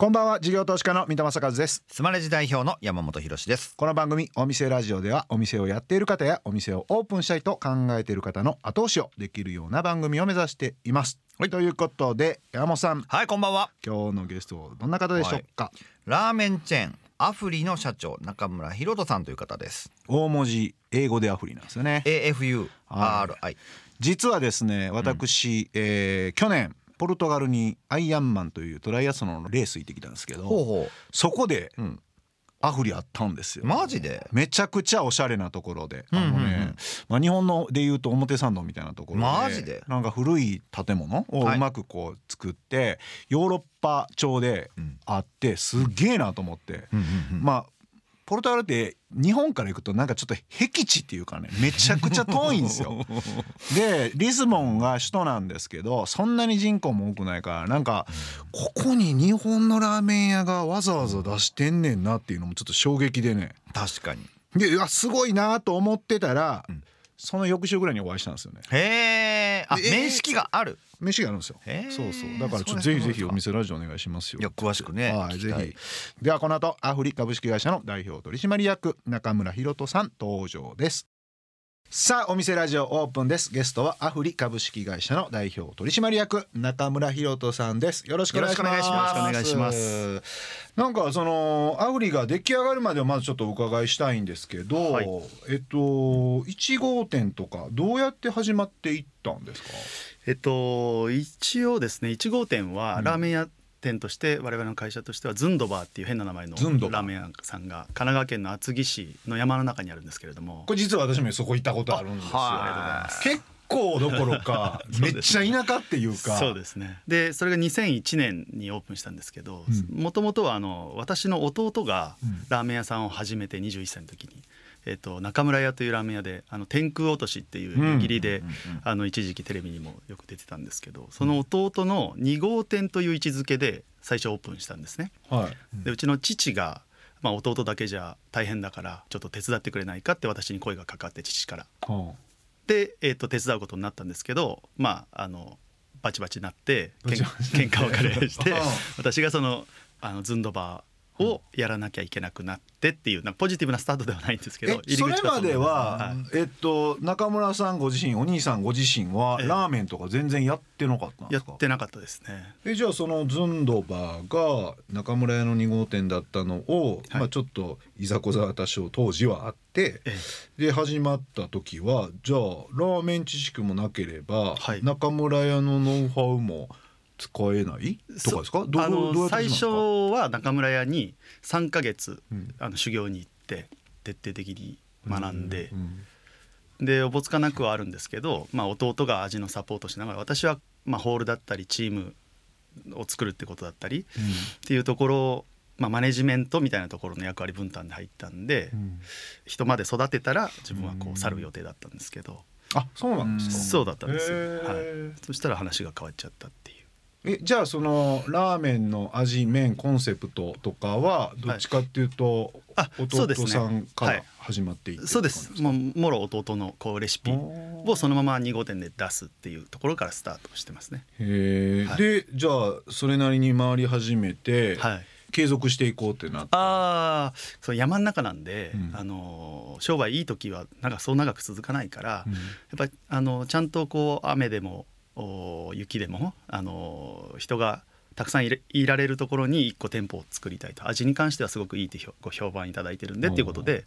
こんばんは。事業投資家の三田正和です。スマレジ代表の山本博です。この番組お店ラジオではお店をやっている方やお店をオープンしたいと考えている方の後押しをできるような番組を目指しています、はい。ということで山本さん。はいこんばんは。今日のゲストどんな方でしょうか、ラーメンチェーンアフリの社長中村博人さんという方です。大文字英語でアフリなんですよね。AFURI 実はですね私、えー去年ポルトガルにアイアンマンというトライアスロンのレース行ってきたんですけどほうほそこでううん。アフリあったんですよ。マジで？めちゃくちゃおしゃれなところで、うんうんうん。あのね、まあ、日本のでいうと表参道みたいなところでマジで？なんか古い建物をはい。うまくこう作って、ヨーロッパ調でうんあってすっげえなと思って、うんうんうん。まあポルトガルって日本から行くとなんかちょっと僻地っていうかねめちゃくちゃ遠いんですよ。でリスボンが首都なんですけどそんなに人口も多くないからなんかここに日本のラーメン屋がわざわざ出してんねんなっていうのもちょっと衝撃でね。確かにでうわすごいなと思ってたら、うんその翌週ぐらいにお会いしたんですよね。へえあえー面識がある。飯があるんですよ。そうそう。だからちょっとぜひぜひお店ラジオお願いしますよ。いや詳しくねはいぜひ。ではこの後アフリ株式会社の代表取締役中村博人さん登場ですさあお店ラジオオープンです。ゲストはアフリ株式会社の代表取締役中村博人さんです。よろしくお願いします。よろしくお願いします。なんかそのアフリが出来上がるまではまずちょっとお伺いしたいんですけど、はい。えっと1号店とかどうやって始まっていったんですか？えっと一応ですね1号店はうんラーメン屋店として我々の会社としてはズンドバーっていう変な名前のラーメン屋さんが神奈川県の厚木市の山の中にあるんですけれどもこれ実は私もそこ行ったことあるんですよ。あありがとうございます。結構どころかめっちゃ田舎っていうか。そうですね。でそれが2001年にオープンしたんですけどうん。もともとはあの私の弟がうん。ラーメン屋さんを始めて21歳の時に、えっと、中村屋というラーメン屋であの天空落としっていう湯切りで、あの一時期テレビにもよく出てたんですけどその弟の2号店という位置づけで最初オープンしたんですね。はい。でうちの父が、まあ、弟だけじゃ大変だからちょっと手伝ってくれないかって私に声がかかって父から。はで、えー、と手伝うことになったんですけどまああのバチバチになってけん喧嘩別れしてうん 私がそのあのズンドバーをやらなきゃいけなくなってっていうなポジティブなスタートではないんですけどえそれまでは、はい。えっと中村さんご自身お兄さんご自身はええラーメンとか全然やってなかったんでやすか？ってなかったですね。えじゃあそのズンドバーが中村屋の2号店だったのを、はい。まあちょっといざこざ多少当時はあってえ。で始まった時はじゃあラーメン知識もなければ、はい。中村屋のノウハウも使えない？とかですか？どあの最初は中村屋に3ヶ月うん。あの修行に行って徹底的に学んでう、んでおぼつかなくはあるんですけど、まあ、弟が味のサポートしながら私はまあホールだったりチームを作るってことだったりっていうところを、まあ、マネジメントみたいなところの役割分担で入ったんで、うん。人まで育てたら自分はこう去る予定だったんですけど、あそうなんですか。そうだったんですはい、そしたら話が変わっちゃったっていう。えじゃあそのラーメンの味麺コンセプトとかはどっちかっていうと、弟さんからはい。始まっていってそうです。もうもろ弟のこうレシピをそのまま2号店で出すっていうところからスタートしてますね。へえ、はい。でじゃあそれなりに回り始めて、はい。継続していこうってなってああそう山の中なんで、うん。あの商売いい時はなんかそう長く続かないから、うん。やっぱりあのちゃんとこう雨でもお雪でもあの人がたくさんいられるところに一個店舗を作りたいと。味に関してはすごくいいって評ご評判いただいてるんでっていうことで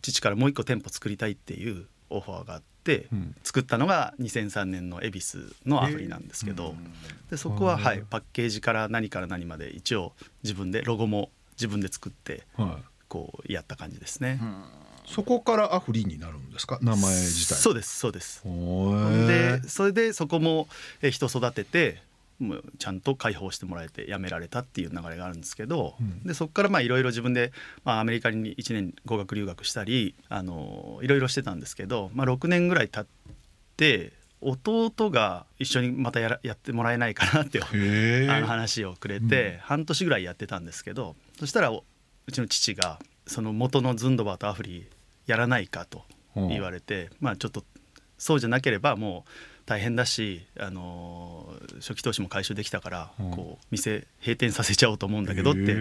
父からもう一個店舗作りたいっていうオファーがあって、うん。作ったのが2003年の恵比寿のアフリなんですけど、でそこは、うんはい、パッケージから何から何まで一応自分でロゴも自分で作ってはい、こうやった感じですね。そこからアフリになるんですか？名前自体。そうですそうです。でそれでそこもえ人育ててもうちゃんと解放してもらえて辞められたっていう流れがあるんですけど、うん。でそこからまあいろいろ自分で、まあ、アメリカに1年語学留学したりあのいろいろしてたんですけど、まあ、6年ぐらい経って弟が一緒にまたやらやってもらえないかなって あの話をくれて、半年ぐらいやってたんですけどそしたらおうちの父がその元のズンドバーとアフリやらないかと言われて、まあちょっとそうじゃなければもう大変だし、あのー初期投資も回収できたから、うん。こう店閉店させちゃおうと思うんだけどって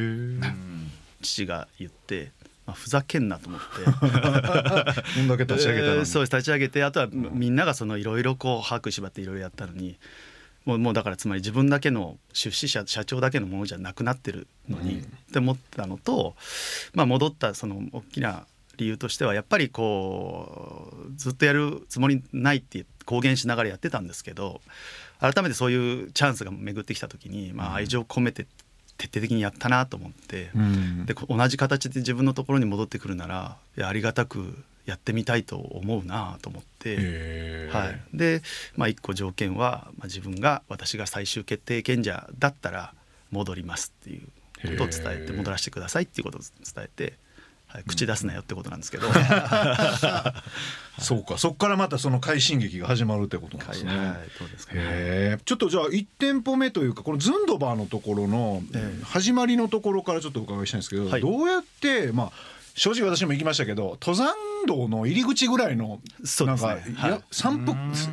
父が言って、まあ、ふざけんなと思って。こんだけ立ち上げたのに。えーそうです立ち上げてあとはみんながそのいろいろこう把握縛っていろいろやったのにもうもうだからつまり自分だけの出資者社長だけのものじゃなくなってるのに、うん。って思ったのと、まあ、戻ったその大きな理由としてはやっぱりこうずっとやるつもりないって公言しながらやってたんですけど改めてそういうチャンスが巡ってきた時に、まあ、愛情を込めて徹底的にやったなと思って。うん。でこ同じ形で自分のところに戻ってくるならいやありがたくやってみたいと思うなと思って、はい、で、まあ、一個条件は、まあ、自分が私が最終決定権者だったら戻りますっていうことを伝えて戻らせてくださいっていうことを伝えて、はい、口出すなよってことなんですけど、そうかそっからまたその快進撃が始まるってことなんですね。はいどうですかね。へえちょっとじゃあ1店舗目というかこのズンドバーのところのええ。始まりのところからちょっとお伺いしたいんですけど、はい。どうやってまあ正直私も行きましたけど登山道の入り口ぐらいのなんか、はい。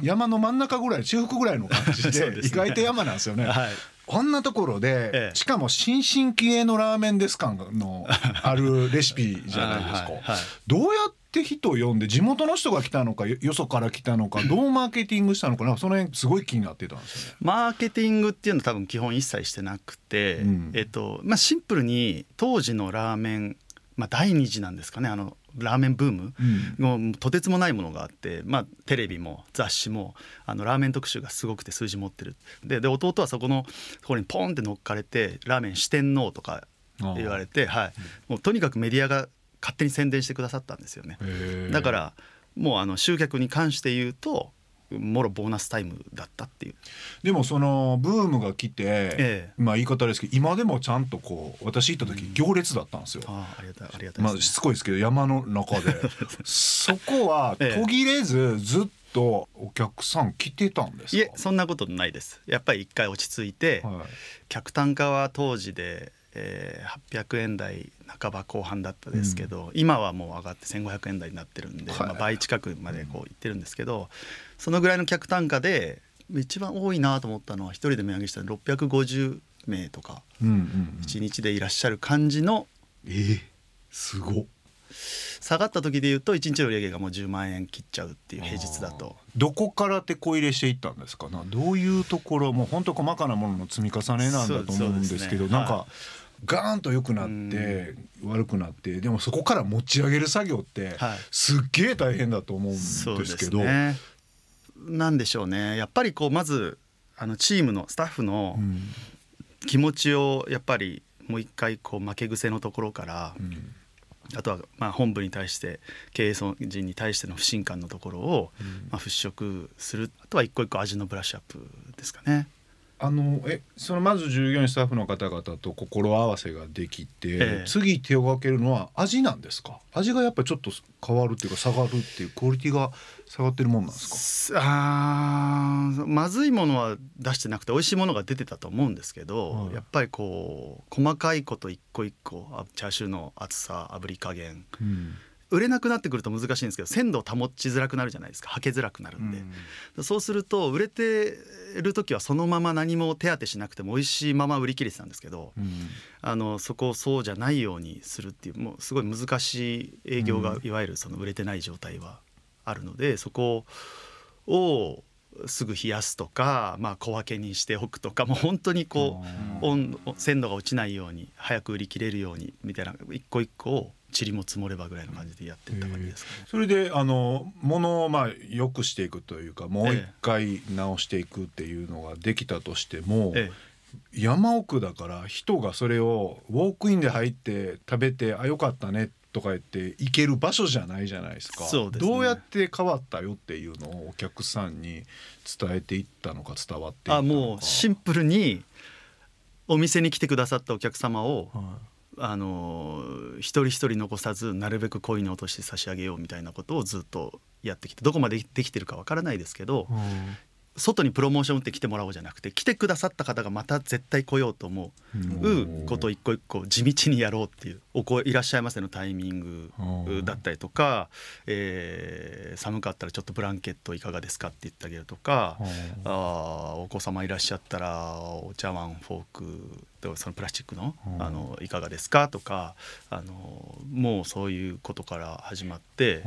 山の真ん中ぐらい中腹ぐらいの感じでね。意外と山なんですよね。はいこんなところで、ええしかも新進気鋭のラーメンです感のあるレシピじゃないですか。はいはいどうやって人を呼んで地元の人が来たのかよよそから来たのか どうマーケティングしたのかなんかその辺すごい気になってたんですよね。マーケティングっていうのは多分基本一切してなくて、うんえっとまあ、シンプルに当時のラーメン、まあ、第二次なんですかねあのラーメンブームうん。とてつもないものがあって、まあ、テレビも雑誌もあのラーメン特集がすごくて数字持ってる。でで弟はそこのところにポンって乗っかれてラーメン四天王とか言われて、はい、もうとにかくメディアが勝手に宣伝してくださったんですよね。だからもうあの集客に関して言うともろボーナスタイムだったっていう。でもそのブームが来て、えまあ言い方ですけど今でもちゃんとこう私行った時行列だったんですよ。ああありがたいありがたいまあしつこいですけど山の中で。そこはええ途切れず ずっとお客さん来てたんですか？いえそんなことないです。やっぱり一回落ち着いて、はい。客単価は当時で、えー800円台半ば後半だったですけど、今はもう上がって1500円台になってるんで、はい。まあ、倍近くまでこういってるんですけど、そのぐらいの客単価で一番多いなと思ったのは一人で値上げしたの650名とかうんうんうん。1日でいらっしゃる感じのえーすごっ。下がった時で言うと1日の売り上げがもう10万円切っちゃうっていう平日だと。どこから手こ入れしていったんですかな？どういうところもう本当細かなものの積み重ねなんだと思うんですけどすね。なんか、はガーンと良くなって悪くなってでもそこから持ち上げる作業ってはい。すっげえ大変だと思うんですけど、ね。なんでしょうね。やっぱりこうまずあのチームのスタッフのうん。気持ちをやっぱりもう一回こう負け癖のところから、うん。あとはまあ本部に対して経営層人に対しての不信感のところをまあ払拭する。あとは一個一個味のブラッシュアップですかね。あのえそのまず従業員スタッフの方々と心合わせができて、ええ。次手をかけるのは味なんですか？味がやっぱりちょっと変わるっていうか下がるっていうクオリティが下がってるもんなんですか？あーまずいものは出してなくて美味しいものが出てたと思うんですけど、はい。やっぱりこう細かいこと一個一個あチャーシューの厚さ炙り加減。うん売れなくなってくると難しいんですけど鮮度を保ちづらくなるじゃないですか。はけづらくなるんで、そうすると売れてる時はそのまま何も手当てしなくても美味しいまま売り切れてたんですけどうん。あのそこをそうじゃないようにするっていうもうすごい難しい営業が、うん。いわゆるその売れてない状態はあるのでそこをすぐ冷やすとか、まあ、小分けにしておくとかもう本当にこう温鮮度が落ちないように早く売り切れるようにみたいな一個一個を塵も積もればぐらいの感じでやってった感じですかね。それであのものをまあ良くしていくというかもう一ええ回直していくっていうのができたとしても、え山奥だから人がそれをウォークインで入って食べてあよかったねとか言って行ける場所じゃないじゃないですか。ね。どうやって変わったよっていうのをお客さんに伝えていったのか伝わっていえ、ったのか。あもうシンプルにお店に来てくださったお客様をはあの一人一人残さずなるべく恋に落として差し上げようみたいなことをずっとやってきてどこまでできてるかわからないですけどい外にプロモーション打って来てもらおうじゃなくて来てくださった方がまた絶対来ようと思うことを一個一個地道にやろうっていうお声いらっしゃいませのタイミングだったりとか、えー寒かったらちょっとブランケットいかがですかって言ってあげるとか、あーお子様いらっしゃったらお茶碗フォークとそのプラスチックのうん。あのいかがですかとかあのもうそういうことから始まって。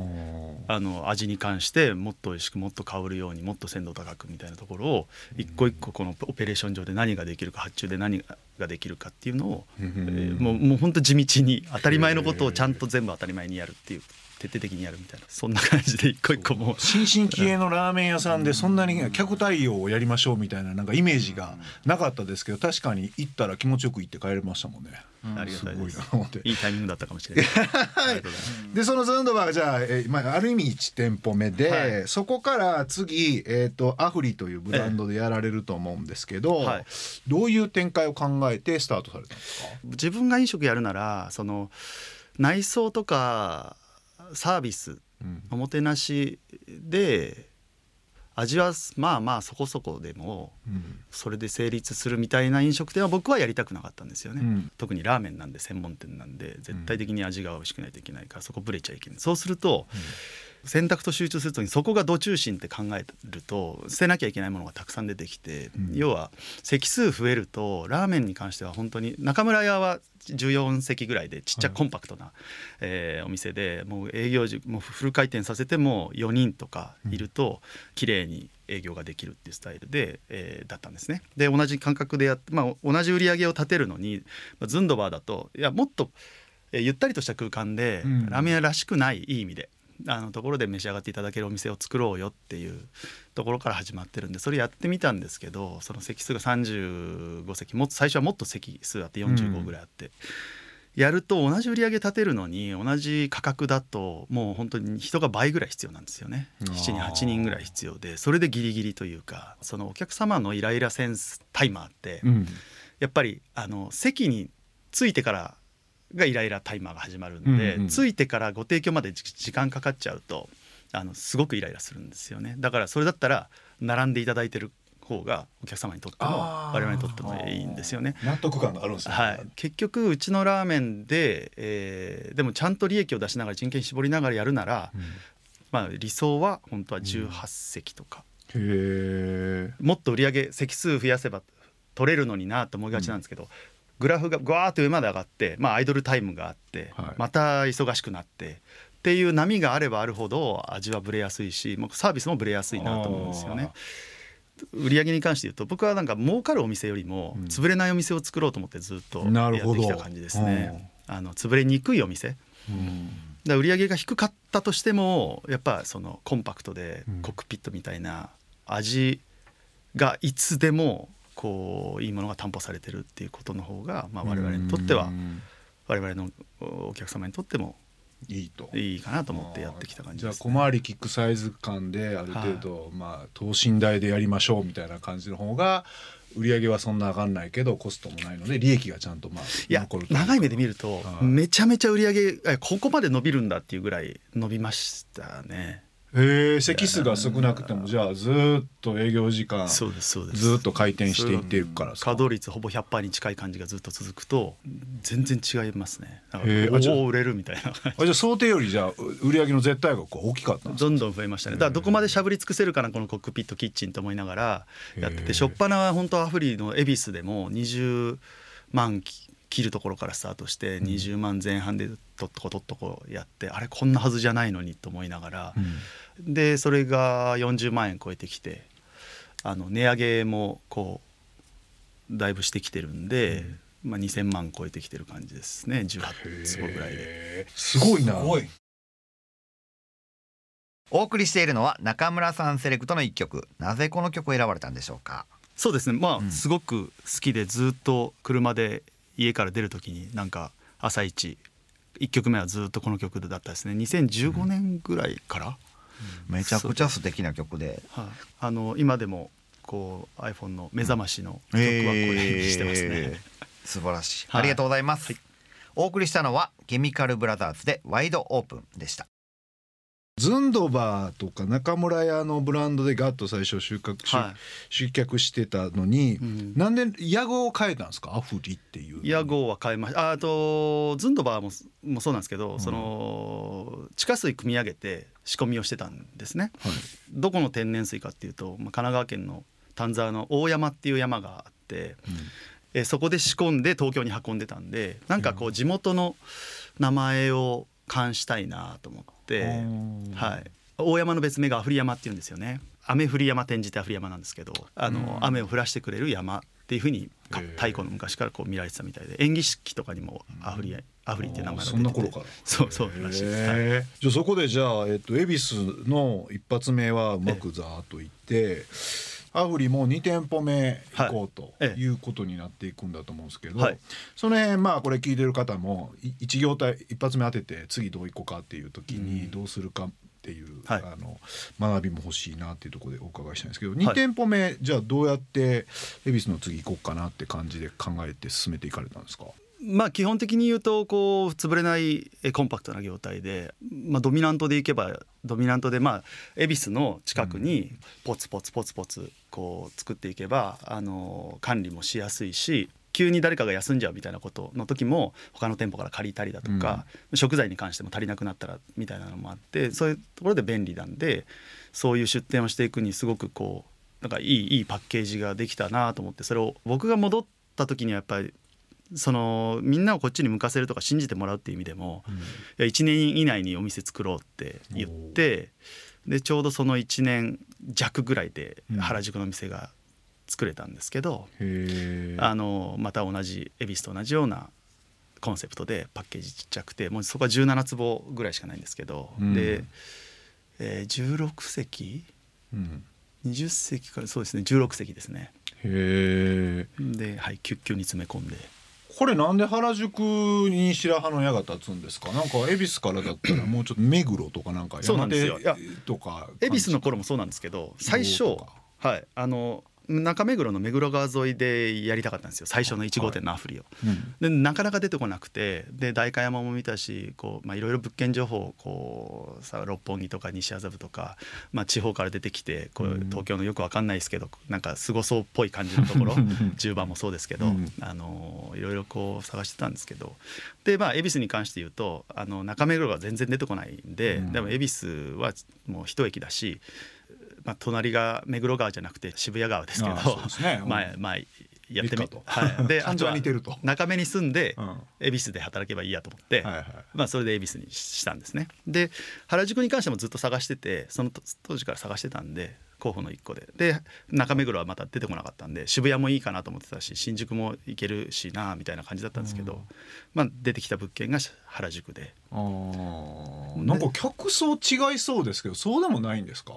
あの味に関してもっと美味しくもっと香るようにもっと鮮度高くみたいなところを一個一個このオペレーション上で何ができるか発注で何ができるかっていうのを、うん。えーもうもう本当地道に当たり前のことをちゃんと全部当たり前にやるっていう徹底的にやるみたいな。そんな感じで一個一個も。う新進気鋭のラーメン屋さんでそんなに客対応をやりましょうみたいななんかイメージがなかったですけど確かに行ったら気持ちよく行って帰れましたもんね。ありがたいです。い いいタイミングだったかもしれない。い。でそのズンドバーがじゃあ、えーまあ、ある意味1店舗目で、はい。そこから次、えー、とアフリというブランドでやられると思うんですけど、はい。どういう展開を考えてスタートされたんですか？自分が飲食やるならその内装とかサービスうん。おもてなしで味はまあまあそこそこでもうん。それで成立するみたいな飲食店は僕はやりたくなかったんですよね、うん。特にラーメンなんで専門店なんで絶対的に味が美味しくないといけないからそこブレちゃいけない。そうすると、選択と集中するときにそこが度中心って考えると捨てなきゃいけないものがたくさん出てきて、うん。要は席数増えるとラーメンに関しては本当に中村屋は14席ぐらいでちっちゃはいコンパクトな、えーお店でもう営業時もうフル回転させても4人とかいると綺麗に営業ができるっていうスタイルで、えーだったんですね。で同じ感覚でやって、まあ、同じ売り上げを立てるのに、まあ、ズンドバーだといやもっと、えーゆったりとした空間で、うん。ラーメン屋らしくないいい意味であのところで召し上がっていただけるお店を作ろうよっていうところから始まってるんでそれやってみたんですけどその席数が35席もっと最初はもっと席数あって45ぐらいあって。やると同じ売り上げ立てるのに同じ価格だともう本当に人が倍ぐらい必要なんですよねあー7人8人ぐらい必要でそれでギリギリというかそのお客様のイライラセンスタイマーってうんやっぱりあの席に着いてからがイライラタイマーが始まるんで、うんうん。着いてからご提供までじ時間かかっちゃうとあのすごくイライラするんですよね。だからそれだったら並んでいただいてる方がお客様にとっても我々にとってもいいんですよね。納得感があるんですね、はい、結局うちのラーメンで、えーでもちゃんと利益を出しながら人件費絞りながらやるなら、うん。まあ、理想は本当は18席とか、へえもっと売り上げ席数増やせば取れるのになと思いがちなんですけど、グラフがぐわーっと上まで上がって、まあ、アイドルタイムがあって、はい。また忙しくなってっていう波があればあるほど味はブレやすいしもうサービスもブレやすいなと思うんですよね。売り上げに関して言うと僕はなんか儲かるお店よりもうん。潰れないお店を作ろうと思ってずっとやってきた感じですね。あの潰れにくいお店。うん。ら売り上げが低かったとしてもやっぱそのコンパクトでうん。コックピットみたいな味がいつでもこういいものが担保されてるっていうことの方が、まあ、我々にとってはうん我々のお客様にとってもいいと。いいかなと思ってやってきた感じじゃあです、小回りキックサイズ感である程度、まあ等身大でやりましょうみたいな感じの方が売り上げはそんな上がんないけどコストもないので利益がちゃんとまあいや残ると長い目で見るとはい。めちゃめちゃ売り上げえここまで伸びるんだっていうぐらい伸びましたね。へえ席数が少なくてもじゃあずーっと営業時間ずそうですそうです。ーっと回転していってるから稼働率ほぼ100%に近い感じがずっと続くと全然違いますね。だからおお売れるみたいな。あじゃあ想定よりじゃあ売り上げの絶対額は大きかったんですかどんどん増えました。ねだからどこまでしゃぶり尽くせるかなこのコックピットキッチンと思いながらやってて初っ端は本当アフリの恵比寿でも20万き切るところからスタートして20万前半でとっとことっとこやってあれこんなはずじゃないのにと思いながらでそれが40万円超えてきてあの値上げもこうだいぶしてきてるんで、まあ、2,000万超えてきてる感じですね。18坪ぐらいで。すごいな。お送りしているのは中村さんセレクトの一曲。なぜこの曲を選ばれたんでしょうか？そうですね。まあ、うん。すごく好きでずっと車で家から出る時になんか朝一1曲目はずっとこの曲だったですね。2015年ぐらいから、めちゃくちゃ素敵な曲で。はい。あの今でもこう iPhone の目覚ましの曲はこれにしてますね、えー素晴らしい、はい。ありがとうございます、はい。お送りしたのはケミカルブラザーズでワイドオープンでした。ズンドバーとか中村屋のブランドでガッと最初集は集客してたのに、うん。なんで屋号を変えたんですか？アフリっていう屋号は変えましたああとズンドバーももそうなんですけど、ん。その地下水汲み上げて仕込みをしてたんですね。はい。どこの天然水かっていうと、まあ、神奈川県の丹沢の大山っていう山があって、えそこで仕込んで東京に運んでたんでなんかこう地元の名前を冠したいなと思って、はい、大山の別名がアフリ山っていうんですよね。雨降り山転じてアフリ山なんですけどあの、うん。雨を降らしてくれる山っていうふうに太古の昔からこう見られてたみたいで演技式とかにもアフリアフリって名前が出あててそんな頃から。そうそうらしいです、はい。へえじゃあそこでじゃあ、えっと、恵比寿の一発目はうまくざーっといってアフリも2店舗目行こうとはいうことになっていくんだと思うんですけど、はい。その辺まあこれ聞いてる方もい一業態一発目当てて次どう行こうかっていう時にどうするかっていう、はい。あの学びも欲しいなっていうところでお伺いしたいんですけどい。2店舗目じゃあどうやって恵比寿の次行こうかなって感じで考えて進めていかれたんですか？まあ基本的に言うとこう潰れないえコンパクトな業態で、まあ、ドミナントでいけばドミナントでまあ恵比寿の近くにポツポツポツポツこう作っていけばあの管理もしやすいし急に誰かが休んじゃうみたいなことの時も他の店舗から借りたりだとか、食材に関しても足りなくなったらみたいなのもあってそういうところで便利なんでそういう出店をしていくにすごくこうなんかいいいいパッケージができたなと思ってそれを僕が戻った時にはやっぱりそのみんなをこっちに向かせるとか信じてもらうっていう意味でも、いや1年以内にお店作ろうって言ってでちょうどその1年弱ぐらいでうん原宿の店が作れたんですけど、あのまた同じ恵比寿と同じようなコンセプトでパッケージちっちゃくてもうそこは17坪ぐらいしかないんですけど、うん。で、えー16席？うん。20席からそうですね16席ですね。へえで、はい、キュッキュに詰め込んで。これなんで原宿に白羽の矢が立つんですか？なんか恵比寿からだったらもうちょっと目黒とかなんかそうなんですよ。山手とか恵比寿の頃もそうなんですけど最初はいあの中目黒の目黒川沿いでやりたかったんですよ。最初の1号店のアフリを。うん。でなかなか出てこなくて。で代官山も見たしこうまあいろいろ物件情報をこうさ六本木とか西麻布とか、まあ、地方から出てきてこううん。東京のよくわかんないですけどなんかすごそうっぽい感じのところ。10番もそうですけど、うん。あのいろいろこう探してたんですけど。でまあ恵比寿に関して言うとあの中目黒が全然出てこないんで、うん。でも恵比寿はもう一駅だし、まあ、隣が目黒川じゃなくて渋谷川ですけど前前 やってみはい、で あと似てると。中目に住んでうん。恵比寿で働けばいいやと思って、まあ、それで恵比寿にしたんですね。で原宿に関してもずっと探しててその当時から探してたんで候補の一個で。で中目黒はまた出てこなかったんで渋谷もいいかなと思ってたし新宿も行けるしなみたいな感じだったんですけど、うん。まあ、出てきた物件が原宿で。あー。なんか客層違いそうですけどそうでもないんですか？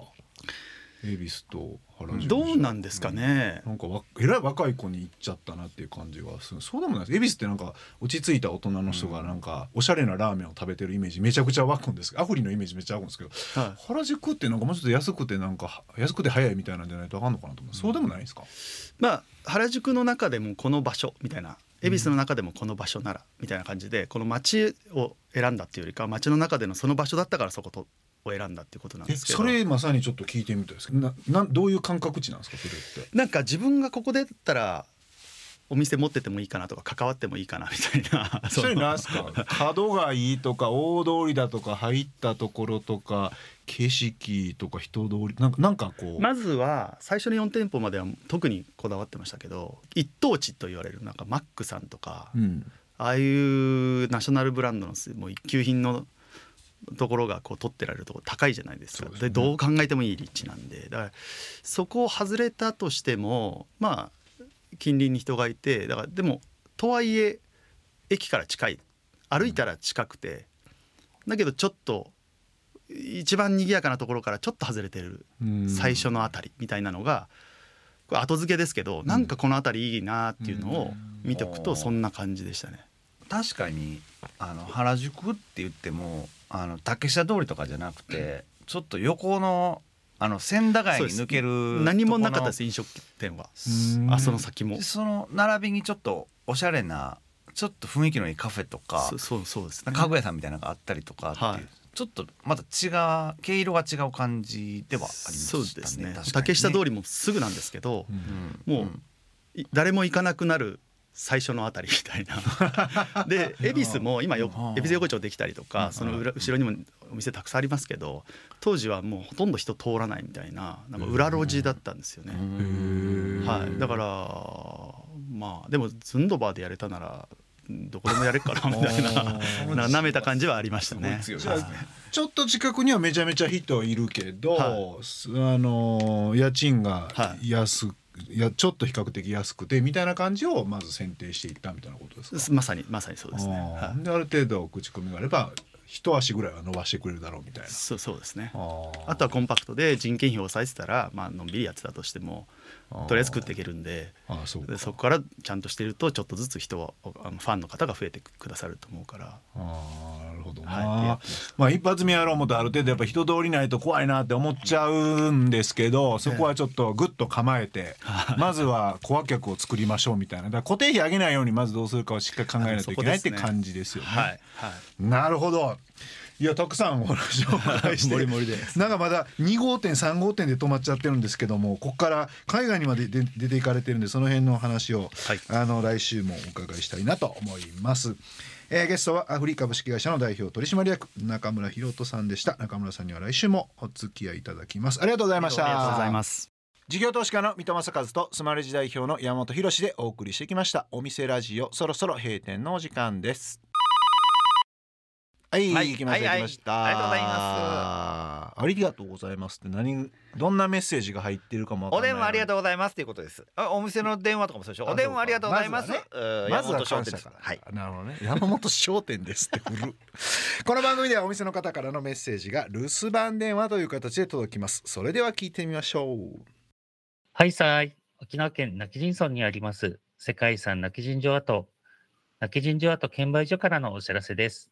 恵比寿と原宿どうなんですかね、なんかわえらい若い子に行っちゃったなっていう感じがする。そうでもないです。恵比寿ってなんか落ち着いた大人の人がなんかおしゃれなラーメンを食べてるイメージめちゃくちゃ湧くんです。アフリのイメージめっちゃ湧くんですけどはい。原宿ってなんかもうちょっと安くてなんか安くて早いみたいなんじゃないとあかんのかなと思う。そうでもないですか？まあ原宿の中でもこの場所みたいな恵比寿の中でもこの場所ならみたいな感じでこの街を選んだっていうよりかは街の中でのその場所だったからそことを選んだってことなんえですけど。それまさにちょっと聞いてみたいですけどななんどういう感覚値なんですかそれって。なんか自分がここでだったらお店持っててもいいかなとか関わってもいいかなみたいな。それのなんすか？角がいいとか大通りだとか入ったところとか景色とか人通りなんかなんかこう、まずは最初の4店舗までは特にこだわってましたけど一等地と言われるなんかマックさんとか、うん。ああいうナショナルブランドのもう一級品のところがこう取ってられるところ高いじゃないですか。ですね。でどう考えてもいい立地なんで。だからそこを外れたとしてもまあ近隣に人がいてだからでもとはいえ駅から近い。歩いたら近くて、だけどちょっと一番賑やかなところからちょっと外れてる。うん。最初のあたり。みたいなのがこれ後付けですけど、なんかこの辺りいいなっていうのを見ておくとそんな感じでしたね。確かにあの原宿って言ってもあの竹下通りとかじゃなくてちょっと横のあの千駄ヶ谷に抜ける何もなかったですと飲食店は。うんあその先も。その並びにちょっとおしゃれなちょっと雰囲気のいいカフェとかそそうそうですね。家具屋さんみたいなのがあったりとかっていう、はい。ちょっとまた違う毛色が違う感じではありましたね。そうですね。ね。竹下通りもすぐなんですけど、うん。もうい誰も行かなくなる最初のあたりみたいな。で恵比寿も今よ恵比寿横丁できたりとかその裏後ろにもお店たくさんありますけど当時はもうほとんど人通らないみたいななんか裏路地だったんですよね。はい、だからまあでもズンドバーでやれたならどこでもやれっかなみたいなな舐めた感じはありましたね。ちょっと近くにはめちゃめちゃ人いるけど、はすあの家賃がはい。安、い、やちょっと比較的安くてみたいな感じをまず選定していったみたいなことですか？まさにまさにそうですね。はいあーである程度口コミがあれば一足ぐらいは伸ばしてくれるだろうみたいな。そうそうですね。ああとはコンパクトで人件費を抑えてたら、まあのんびりやってたとしてもとりあえず食っていけるんで。あーそでそこからちゃんとしてるとちょっとずつ人はあのファンの方が増えてくださると思うから。あーなるほどな、はいまあ一発目やろう思うとある程度やっぱ人通りないと怖いなって思っちゃうんですけどそこはちょっとグッと構えてまずはコア客を作りましょうみたいな。だ固定費上げないようにまずどうするかをしっかり考えないといけないって感じですよね。はいはい。なるほどいやたくさんお話をお伺いして。なんかまだ2号店3号店で止まっちゃってるんですけどもここから海外にまで出出ていかれてるんでその辺の話を、はい。あの来週もお伺いしたいなと思います。えーゲストはアフリ株式会社の代表取締役中村博人さんでした。中村さんには来週もお付き合いいただきます。ありがとうございました。ありがとうございます。事業投資家の三戸正和とスマレジ代表の山本博でお送りしてきました。お店ラジオそろそろ閉店のお時間ですはい、はい行きました、はい行きましたありがとうございますありがとうございますって何どんなメッセージが入ってるかもお電話ありがとううございますっていうことです。あお店の電話とかもそうでしょ。あお電話ありがとうございます。まずは山本商感謝から、店ですはい。なるほどね山本商店ですって振る この番組ではお店の方からのメッセージが留守番電話という形で届きますそれでは聞いてみましょうはいさい。沖縄県今帰仁村にあります世界遺産今帰仁城跡、今帰仁城跡券売所からのお知らせです。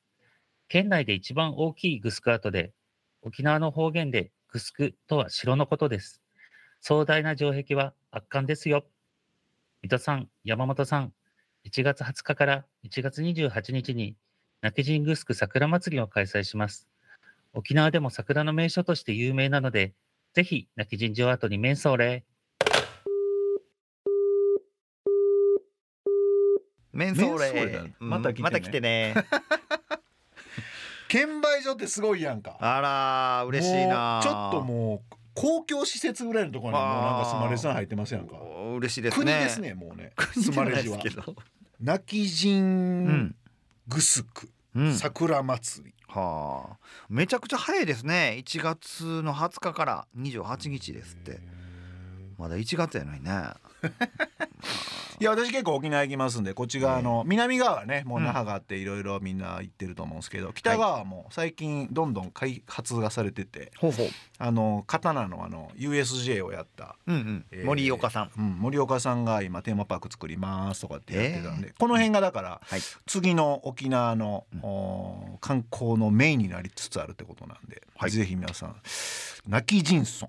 県内で一番大きいグスク跡で、沖縄の方言でグスクとは城のことです。壮大な城壁は圧巻ですよ。水戸さん、山本さん、1月20日から1月28日に今帰仁グスク桜祭りを開催します。沖縄でも桜の名所として有名なので、ぜひ今帰仁城跡に面相礼。メンメンソーレだうんまた来てねまた来てね。券売所ってすごいやんかあらー嬉しいなちょっともう公共施設ぐらいのところにもうなんかスマレジさん入ってますやんかお嬉しいですね。国ですねもうねスマレジは。泣きう人ん。グスクうん。桜祭りはあ。めちゃくちゃ早いですね。1月の20日から28日ですって。まだ1月やないね。いや私結構沖縄行きますんでこっち側の南側はねもう那覇があっていろいろみんな行ってると思うんですけど北側はもう最近どんどん開発がされててほうほう。あの刀のあの USJ をやったうんうん。えー森岡さん。うん、森岡さんが今テーマパーク作りますとかってやってたんで、この辺がだからはい。次の沖縄の、うんおー観光のメインになりつつあるってことなんで、はいぜひ皆さん泣き人村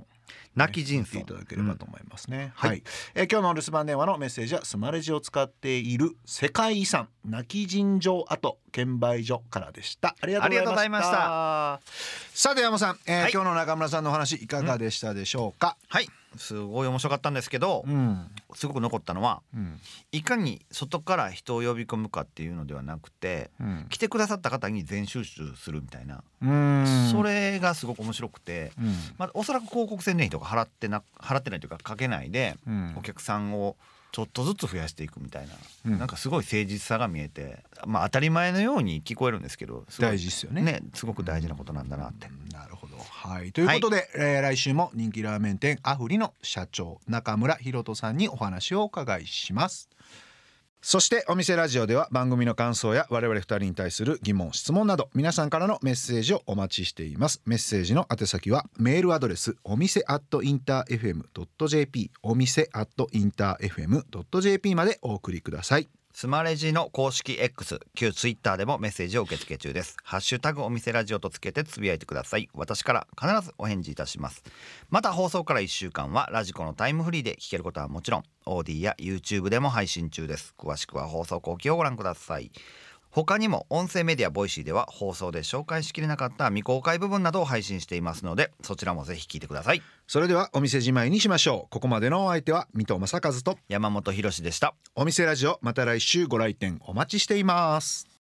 泣き人行っていただければと思いますね、はい。はい、えー今日の留守番電話のメッセージはスマレジを使っている世界遺産泣き人城跡券売所からでした。ありがとうございました。ありがとうございました。さて山本さん、えーはい。今日の中村さんのお話いかがでしたでしょうか、はい。すごい面白かったんですけど、うんすごく残ったのはうんいかに外から人を呼び込むかっていうのではなくてうん。来てくださった方に全集中するみたいな、うん。それがすごく面白くて、うん。まあ、おそらく広告宣伝費とか払ってな払ってないというかかけないでうん。お客さんをちょっとずつ増やしていくみたいな、うん。なんかすごい誠実さが見えて、まあ、当たり前のように聞こえるんですけど大事ですよね。ねすごく大事なことなんだなって。なるほど。はい。ということで、えー来週も人気ラーメン店アフリの社長中村博人さんにお話をお伺いします。そしてお店ラジオでは番組の感想や我々二人に対する疑問質問など皆さんからのメッセージをお待ちしています。メッセージの宛先はメールアドレスお店アットインター FM.jp お店アットインター FM.jp までお送りくださいスマレジの公式 X 旧 Twitter でもメッセージを受け付け中です。ハッシュタグお店ラジオとつけてつぶやいてください。私から必ずお返事いたします。また放送から1週間はラジコのタイムフリーで聞けることはもちろん AuDee や YouTube でも配信中です。詳しくは放送後記をご覧ください。他にも音声メディアボイシーでは放送で紹介しきれなかった未公開部分などを配信していますのでそちらもぜひ聞いてください。それではお店じまいにしましょう。ここまでのお相手は水戸正和と山本博史でした。お店ラジオまた来週ご来店お待ちしています